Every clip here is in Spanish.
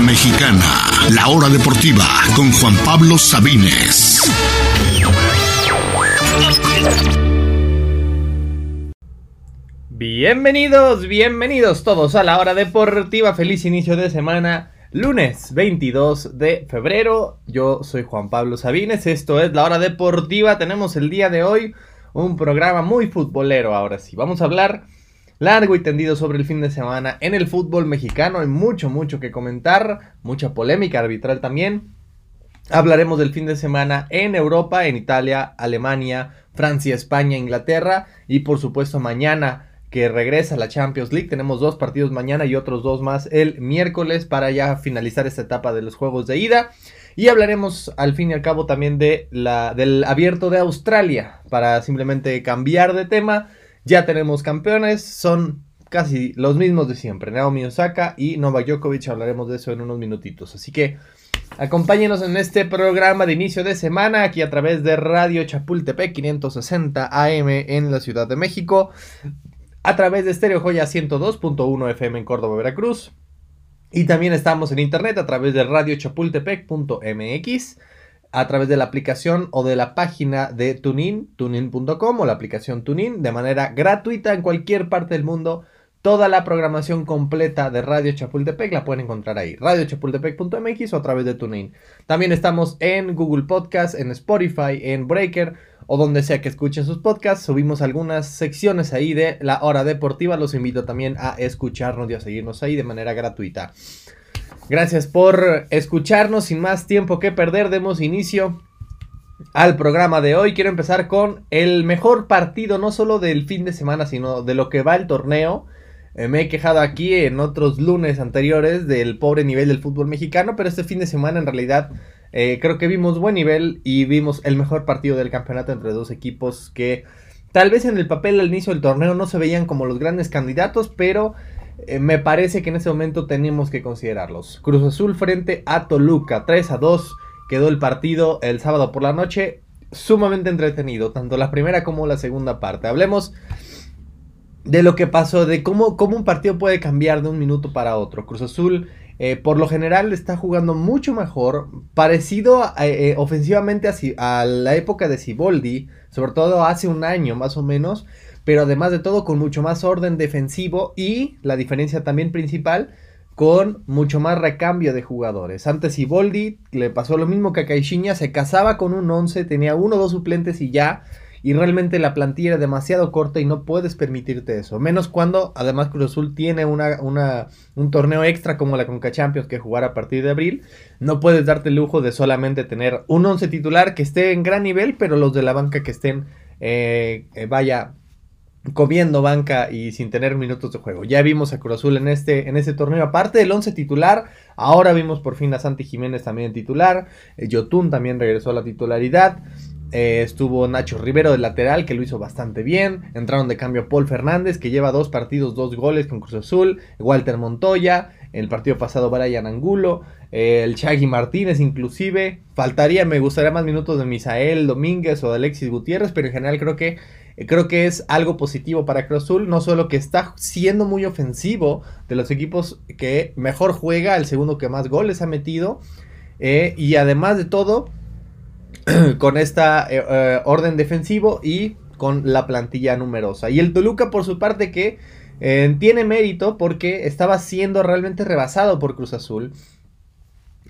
Mexicana, la hora deportiva con Juan Pablo Sabines. Bienvenidos, bienvenidos todos a la hora deportiva. Feliz inicio de semana. Lunes 22 de febrero. Yo soy Juan Pablo Sabines. Esto es la hora deportiva. Tenemos el día de hoy un programa muy futbolero. Ahora sí, vamos a hablar largo y tendido sobre el fin de semana en el fútbol mexicano. Hay mucho, mucho que comentar. Mucha polémica arbitral también. Hablaremos del fin de semana en Europa, en Italia, Alemania, Francia, España, Inglaterra y por supuesto mañana que regresa la Champions League. Tenemos dos partidos mañana y otros dos más el miércoles para ya finalizar esta etapa de los juegos de ida. Y hablaremos al fin y al cabo también de la, del abierto de Australia para simplemente cambiar de tema. Ya tenemos campeones, son casi los mismos de siempre, Naomi Osaka y Novak Djokovic. Hablaremos de eso en unos minutitos. Así que acompáñenos en este programa de inicio de semana aquí a través de Radio Chapultepec 560 AM en la Ciudad de México a través de Stereo Joya 102.1 FM en Córdoba, Veracruz. Y también estamos en internet a través de radiochapultepec.mx, a través de la aplicación o de la página de Tunin, tunin.com o la aplicación Tunin, de manera gratuita en cualquier parte del mundo. Toda la programación completa de Radio Chapultepec la pueden encontrar ahí, radiochapultepec.mx o a través de TuneIn. También estamos en Google Podcast, en Spotify, en Breaker o donde sea que escuchen sus podcasts. Subimos algunas secciones ahí de la hora deportiva. Los invito también a escucharnos y a seguirnos ahí de manera gratuita. Gracias por escucharnos. Sin más tiempo que perder, demos inicio al programa de hoy. Quiero empezar con el mejor partido, no solo del fin de semana, sino de lo que va el torneo. Eh, me he quejado aquí en otros lunes anteriores del pobre nivel del fútbol mexicano, pero este fin de semana en realidad eh, creo que vimos buen nivel y vimos el mejor partido del campeonato entre dos equipos que tal vez en el papel al inicio del torneo no se veían como los grandes candidatos, pero eh, me parece que en ese momento tenemos que considerarlos. Cruz Azul frente a Toluca, 3 a 2 quedó el partido el sábado por la noche, sumamente entretenido, tanto la primera como la segunda parte. Hablemos de lo que pasó, de cómo, cómo un partido puede cambiar de un minuto para otro. Cruz Azul eh, por lo general está jugando mucho mejor, parecido eh, ofensivamente a, a, la época de Ciboldi, sobre todo hace un año más o menos, pero además de todo con mucho más orden defensivo y la diferencia también principal con mucho más recambio de jugadores. Antes Ciboldi le pasó lo mismo que a Caixinha, se casaba con un 11, tenía uno o dos suplentes y ya y realmente la plantilla era demasiado corta y no puedes permitirte eso. Menos cuando además Cruz Azul tiene una, una, un torneo extra como la Conca Champions que jugar a partir de abril. No puedes darte el lujo de solamente tener un once titular que esté en gran nivel, pero los de la banca que estén, eh, eh, vaya, comiendo banca y sin tener minutos de juego. Ya vimos a Cruz Azul en este, en torneo. Aparte del once titular, ahora vimos por fin a Santi Jiménez también titular. Eh, Yotun también regresó a la titularidad. Eh, estuvo Nacho Rivero de lateral, que lo hizo bastante bien. Entraron de cambio Paul Fernández, que lleva dos partidos, dos goles con Cruz Azul. Walter Montoya. El partido pasado Brian Angulo. Eh, el Chagui Martínez, inclusive. Faltaría, me gustaría más minutos de Misael Domínguez o de Alexis Gutiérrez, pero en general creo que. Eh, creo que es algo positivo para Cruz Azul, no solo que está siendo muy ofensivo de los equipos que mejor juega, el segundo que más goles ha metido, y además de todo, con esta eh, eh, orden defensivo y con la plantilla numerosa. Y el Toluca por su parte que eh, tiene mérito porque estaba siendo realmente rebasado por Cruz Azul.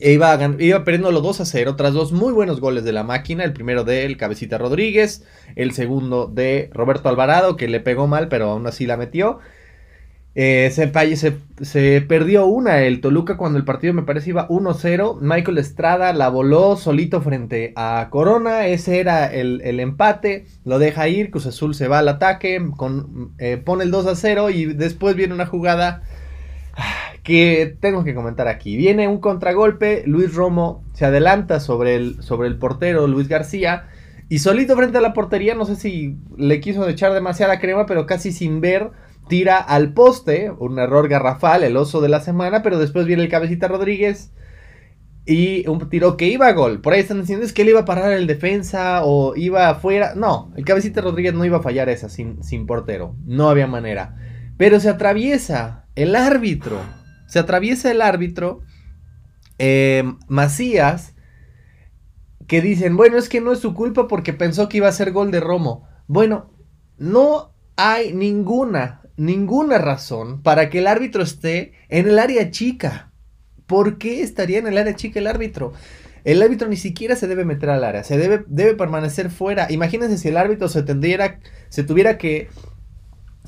E iba, iba perdiendo los 2 a 0 tras dos muy buenos goles de la máquina. El primero de el Cabecita Rodríguez, el segundo de Roberto Alvarado que le pegó mal pero aún así la metió. Eh, se, perdió una el Toluca cuando el partido me parece iba 1-0. Michael Estrada la voló solito frente a Corona. Ese era el, empate. Lo deja ir. Cruz Azul se va al ataque. Con, eh, pone el 2-0 y después viene una jugada que tengo que comentar aquí. Viene un contragolpe. Luis Romo se adelanta sobre el, sobre el portero Luis García. Y solito frente a la portería, no sé si le quiso echar demasiada crema, pero casi sin ver tira al poste, un error garrafal, el oso de la semana, pero después viene el cabecita Rodríguez y un tiro que iba a gol. Por ahí están diciendo es que él iba a parar el defensa o iba afuera. No, el cabecita Rodríguez no iba a fallar esa sin, sin portero, no había manera. Pero se atraviesa el árbitro, se atraviesa el árbitro eh, Macías, que dicen, bueno, es que no es su culpa porque pensó que iba a ser gol de Romo. Bueno, no hay ninguna, ninguna razón para que el árbitro esté en el área chica. ¿Por qué estaría en el área chica el árbitro? El árbitro ni siquiera se debe meter al área, se debe, debe permanecer fuera. Imagínense si el árbitro se, tendría, se tuviera que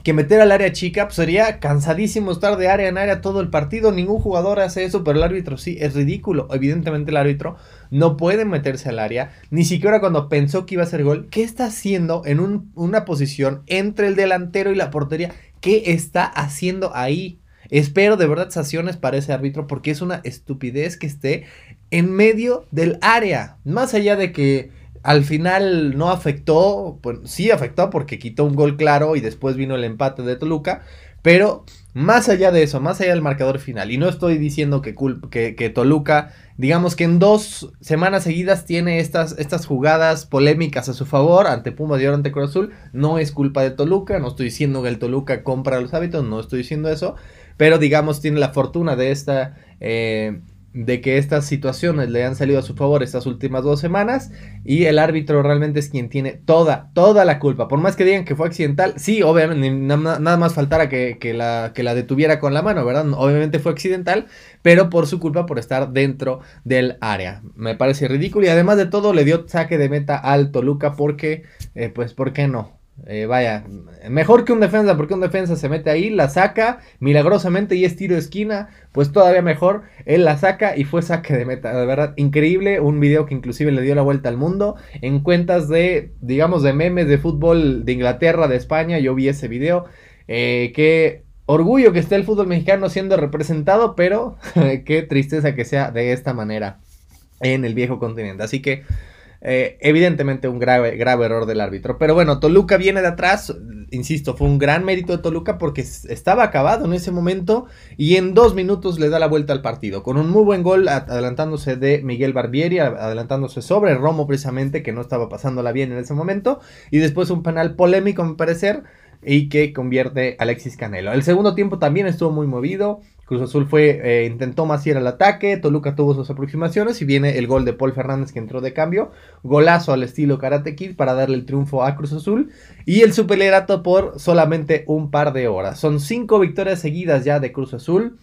que meter al área chica, pues sería cansadísimo estar de área en área todo el partido. Ningún jugador hace eso, pero el árbitro sí, es ridículo. Evidentemente el árbitro no puede meterse al área, ni siquiera cuando pensó que iba a hacer gol. ¿Qué está haciendo en una posición entre el delantero y la portería? ¿Qué está haciendo ahí? Espero de verdad sanciones para ese árbitro porque es una estupidez que esté en medio del área. Más allá de que al final no afectó, pues sí afectó porque quitó un gol claro y después vino el empate de Toluca, pero más allá de eso, más allá del marcador final, y no estoy diciendo que, que, Toluca, digamos que en dos semanas seguidas tiene estas, estas jugadas polémicas a su favor ante Puma y ante Cruz Azul, no es culpa de Toluca, no estoy diciendo que el Toluca compra los hábitos, no estoy diciendo eso, pero digamos tiene la fortuna de esta... Eh, de que estas situaciones le han salido a su favor estas últimas dos semanas y el árbitro realmente es quien tiene toda, toda la culpa. Por más que digan que fue accidental, sí, obviamente, nada más faltara que, la, que la detuviera con la mano, ¿verdad? Obviamente fue accidental, pero por su culpa por estar dentro del área. Me parece ridículo y además de todo le dio saque de meta al Toluca porque, eh, pues, ¿por qué no? Eh, vaya, mejor que un defensa, porque un defensa se mete ahí, la saca milagrosamente y es tiro de esquina, pues todavía mejor, él la saca y fue saque de meta, de verdad, increíble, un video que inclusive le dio la vuelta al mundo, en cuentas de, digamos, de memes de fútbol de Inglaterra, de España, yo vi ese video, eh, qué orgullo que esté el fútbol mexicano siendo representado, pero qué tristeza que sea de esta manera en el viejo continente, así que... Eh, evidentemente un grave, grave error del árbitro. Pero bueno, Toluca viene de atrás. Insisto, fue un gran mérito de Toluca porque estaba acabado en ese momento y en dos minutos le da la vuelta al partido. Con un muy buen gol adelantándose de Miguel Barbieri, adelantándose sobre Romo precisamente, que no estaba pasándola bien en ese momento. Y después un penal polémico, a mi parecer y que convierte Alexis Canelo. El segundo tiempo también estuvo muy movido. Cruz Azul fue, eh, intentó más ir al ataque, Toluca tuvo sus aproximaciones y viene el gol de Paul Fernández que entró de cambio, golazo al estilo Karate Kid para darle el triunfo a Cruz Azul. Y el superlerato por solamente un par de horas. Son cinco victorias seguidas ya de Cruz Azul,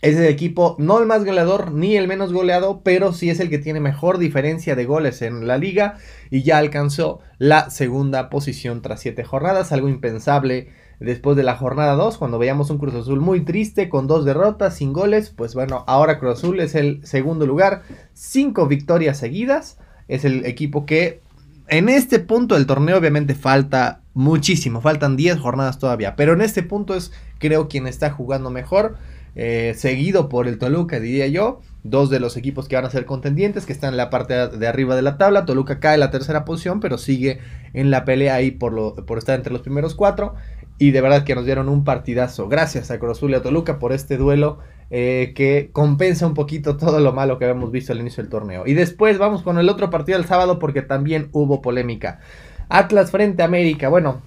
es el equipo no el más goleador ni el menos goleado, pero sí es el que tiene mejor diferencia de goles en la liga y ya alcanzó la segunda posición tras siete jornadas, algo impensable después de la jornada 2, cuando veíamos un Cruz Azul muy triste con dos derrotas sin goles, pues bueno, ahora Cruz Azul es el segundo lugar, cinco victorias seguidas, es el equipo que en este punto del torneo obviamente falta muchísimo, faltan 10 jornadas todavía, pero en este punto es creo quien está jugando mejor. Eh, seguido por el Toluca, diría yo. Dos de los equipos que van a ser contendientes, que están en la parte de arriba de la tabla. Toluca cae en la tercera posición, pero sigue en la pelea ahí por, lo, por estar entre los primeros cuatro. Y de verdad que nos dieron un partidazo. Gracias a Cruz y a Toluca por este duelo eh, que compensa un poquito todo lo malo que habíamos visto al inicio del torneo. Y después vamos con el otro partido del sábado porque también hubo polémica. Atlas frente a América. Bueno,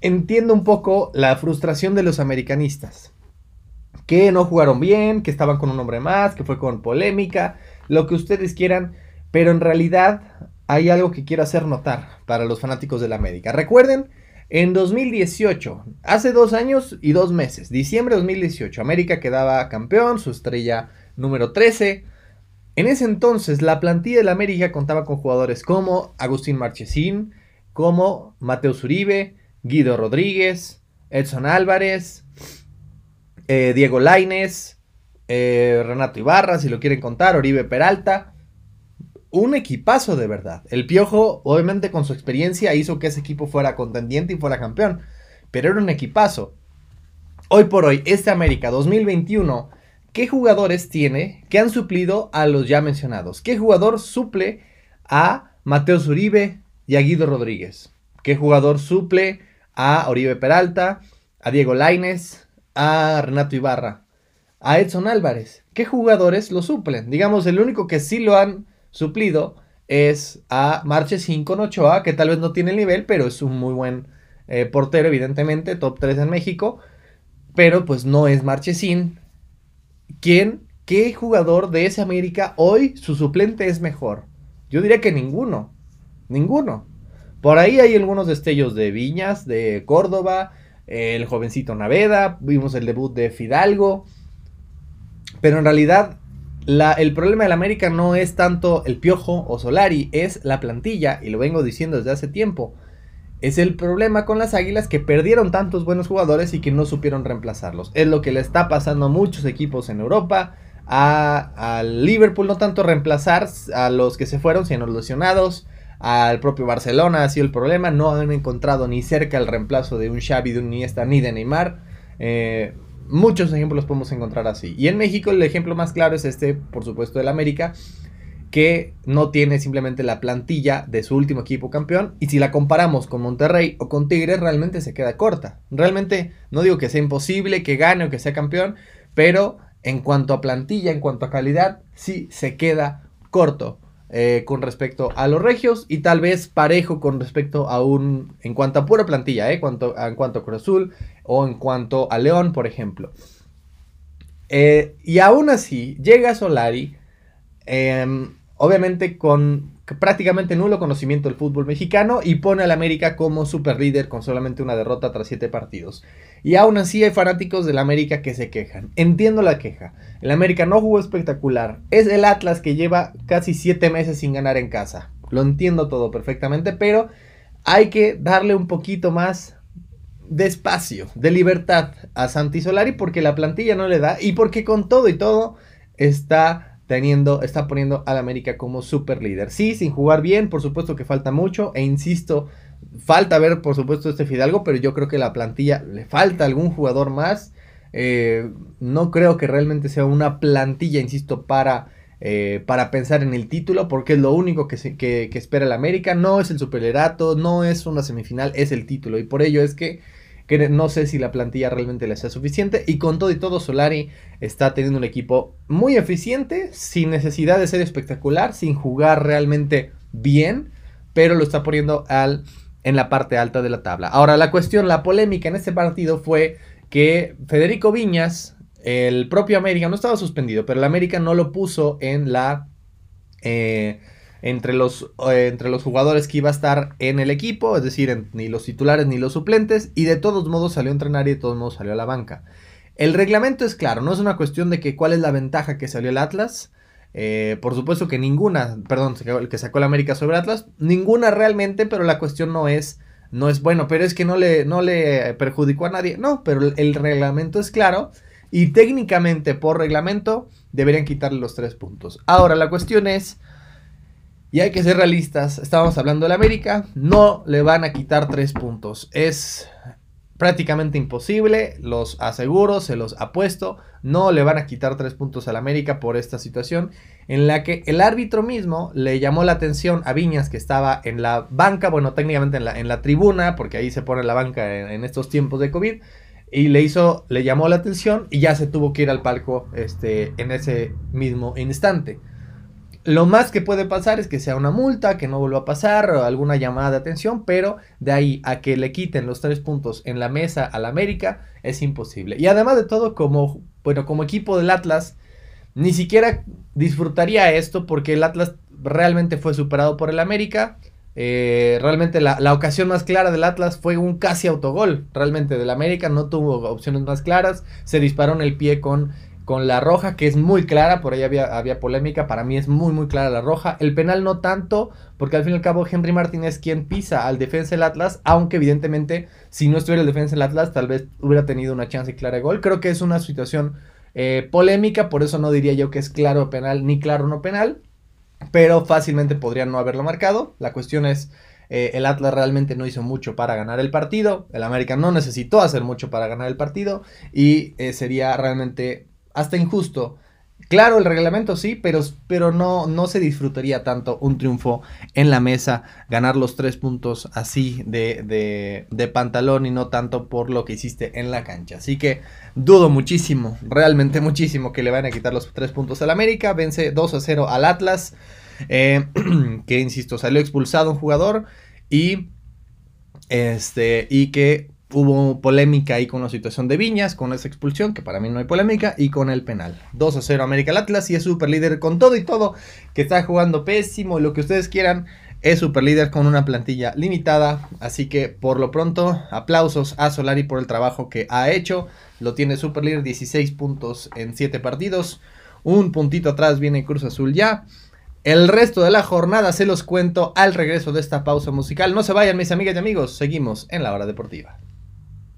entiendo un poco la frustración de los americanistas que no jugaron bien, que estaban con un hombre más, que fue con polémica, lo que ustedes quieran, pero en realidad hay algo que quiero hacer notar para los fanáticos de la América. Recuerden, en 2018, hace dos años y dos meses, diciembre de 2018, América quedaba campeón, su estrella número 13. En ese entonces, la plantilla de la América contaba con jugadores como Agustín Marchesín, como Mateo Zuribe, Guido Rodríguez, Edson Álvarez, eh, Diego Laines, eh, Renato Ibarra, si lo quieren contar, Oribe Peralta. Un equipazo de verdad. El Piojo, obviamente con su experiencia, hizo que ese equipo fuera contendiente y fuera campeón. Pero era un equipazo. Hoy por hoy, este América 2021, ¿qué jugadores tiene que han suplido a los ya mencionados? ¿Qué jugador suple a Mateo Zuribe y a Guido Rodríguez? ¿Qué jugador suple a Oribe Peralta, a Diego Laines, a Renato Ibarra, a Edson Álvarez. ¿Qué jugadores lo suplen? Digamos, el único que sí lo han suplido es a Marchesín con Ochoa, que tal vez no tiene el nivel, pero es un muy buen eh, portero, evidentemente, top 3 en México. Pero pues no es Marchesín quien ¿qué jugador de ese América hoy su suplente es mejor? Yo diría que ninguno. Ninguno. Por ahí hay algunos destellos de Viñas, de Córdoba, el jovencito Naveda, vimos el debut de Fidalgo. Pero en realidad el problema del América no es tanto el Piojo o Solari, es la plantilla, y lo vengo diciendo desde hace tiempo. Es el problema con las Águilas que perdieron tantos buenos jugadores y que no supieron reemplazarlos. Es lo que le está pasando a muchos equipos en Europa. A, Liverpool no tanto reemplazar a los que se fueron, sino los lesionados. Al propio Barcelona ha sido el problema. No han encontrado ni cerca el reemplazo de un Xavi, de un ni de Neymar. Eh, muchos ejemplos podemos encontrar así. Y en México el ejemplo más claro es este, por supuesto, del América que no tiene simplemente la plantilla de su último equipo campeón y si la comparamos con Monterrey o con Tigres realmente se queda corta. Realmente no digo que sea imposible que gane o que sea campeón, pero en cuanto a plantilla, en cuanto a calidad, sí se queda corto eh, con respecto a los regios y tal vez parejo con respecto a un, en cuanto a pura plantilla, eh, cuanto, en cuanto a Cruz Azul o en cuanto a León, por ejemplo. Eh, y aún así, llega Solari. Em, obviamente con prácticamente nulo conocimiento del fútbol mexicano y pone al América como super líder con solamente una derrota tras siete partidos. Y aún así hay fanáticos del América que se quejan. Entiendo la queja. El América no jugó espectacular. Es el Atlas que lleva casi siete meses sin ganar en casa. Lo entiendo todo perfectamente, pero hay que darle un poquito más de espacio, de libertad a Santi Solari porque la plantilla no le da y porque con todo y todo está teniendo, está poniendo al América como super líder. Sí, sin jugar bien, por supuesto que falta mucho, e insisto, falta ver, por supuesto, este Fidalgo, pero yo creo que la plantilla le falta algún jugador más. Eh, no creo que realmente sea una plantilla, insisto, para, eh, para pensar en el título, porque es lo único que, que, que espera el América. No es el superlerato, no es una semifinal, es el título. Y por ello es que que no sé si la plantilla realmente le sea suficiente. Y con todo y todo, Solari está teniendo un equipo muy eficiente, sin necesidad de ser espectacular, sin jugar realmente bien, pero lo está poniendo al, en la parte alta de la tabla. Ahora, la cuestión, la polémica en este partido fue que Federico Viñas, el propio América, no estaba suspendido, pero el América no lo puso en la... Eh, entre los, eh, entre los jugadores que iba a estar en el equipo, es decir, ni los titulares ni los suplentes, y de todos modos salió a entrenar y de todos modos salió a la banca. El reglamento es claro, no es una cuestión de que cuál es la ventaja que salió el Atlas. Eh, por supuesto que ninguna, perdón, el que sacó el América sobre Atlas, ninguna realmente, pero la cuestión no es, no es bueno, pero es que no le, no le perjudicó a nadie. No, pero el reglamento es claro y técnicamente por reglamento deberían quitarle los tres puntos. Ahora la cuestión es y hay que ser realistas, estábamos hablando del América, no le van a quitar tres puntos. Es prácticamente imposible, los aseguro, se los apuesto, no le van a quitar tres puntos al América por esta situación en la que el árbitro mismo le llamó la atención a Viñas que estaba en la banca, bueno, técnicamente en la, en la tribuna, porque ahí se pone la banca en, estos tiempos de COVID, y le hizo, le llamó la atención y ya se tuvo que ir al palco este, en ese mismo instante. Lo más que puede pasar es que sea una multa, que no vuelva a pasar, o alguna llamada de atención, pero de ahí a que le quiten los tres puntos en la mesa al América es imposible. Y además de todo, como, bueno, como equipo del Atlas, ni siquiera disfrutaría esto porque el Atlas realmente fue superado por el América. Eh, realmente la, la, ocasión más clara del Atlas fue un casi autogol. Realmente del América no tuvo opciones más claras. Se disparó en el pie con con la roja, que es muy clara, por ahí había, había polémica, para mí es muy muy clara la roja, el penal no tanto, porque al fin y al cabo Henry Martínez quien pisa al defensa del Atlas, aunque evidentemente si no estuviera el defensa del Atlas tal vez hubiera tenido una chance clara de gol, creo que es una situación eh, polémica, por eso no diría yo que es claro penal ni claro no penal, pero fácilmente podría no haberlo marcado, la cuestión es... Eh, el Atlas realmente no hizo mucho para ganar el partido. El América no necesitó hacer mucho para ganar el partido. Y eh, sería realmente hasta injusto. Claro, el reglamento sí, pero, pero no, no se disfrutaría tanto un triunfo en la mesa, ganar los tres puntos así de, de, de, pantalón y no tanto por lo que hiciste en la cancha. Así que dudo muchísimo, realmente muchísimo que le van a quitar los tres puntos al América. Vence 2 a 0 al Atlas, eh, que insisto, salió expulsado un jugador y, este, y que Hubo polémica ahí con la situación de Viñas, con esa expulsión, que para mí no hay polémica, y con el penal. 2 a 0 América Atlas y es super líder con todo y todo, que está jugando pésimo, lo que ustedes quieran. Es super líder con una plantilla limitada, así que por lo pronto aplausos a Solari por el trabajo que ha hecho. Lo tiene super líder, 16 puntos en 7 partidos. Un puntito atrás viene Cruz Azul ya. El resto de la jornada se los cuento al regreso de esta pausa musical. No se vayan mis amigas y amigos, seguimos en la hora deportiva.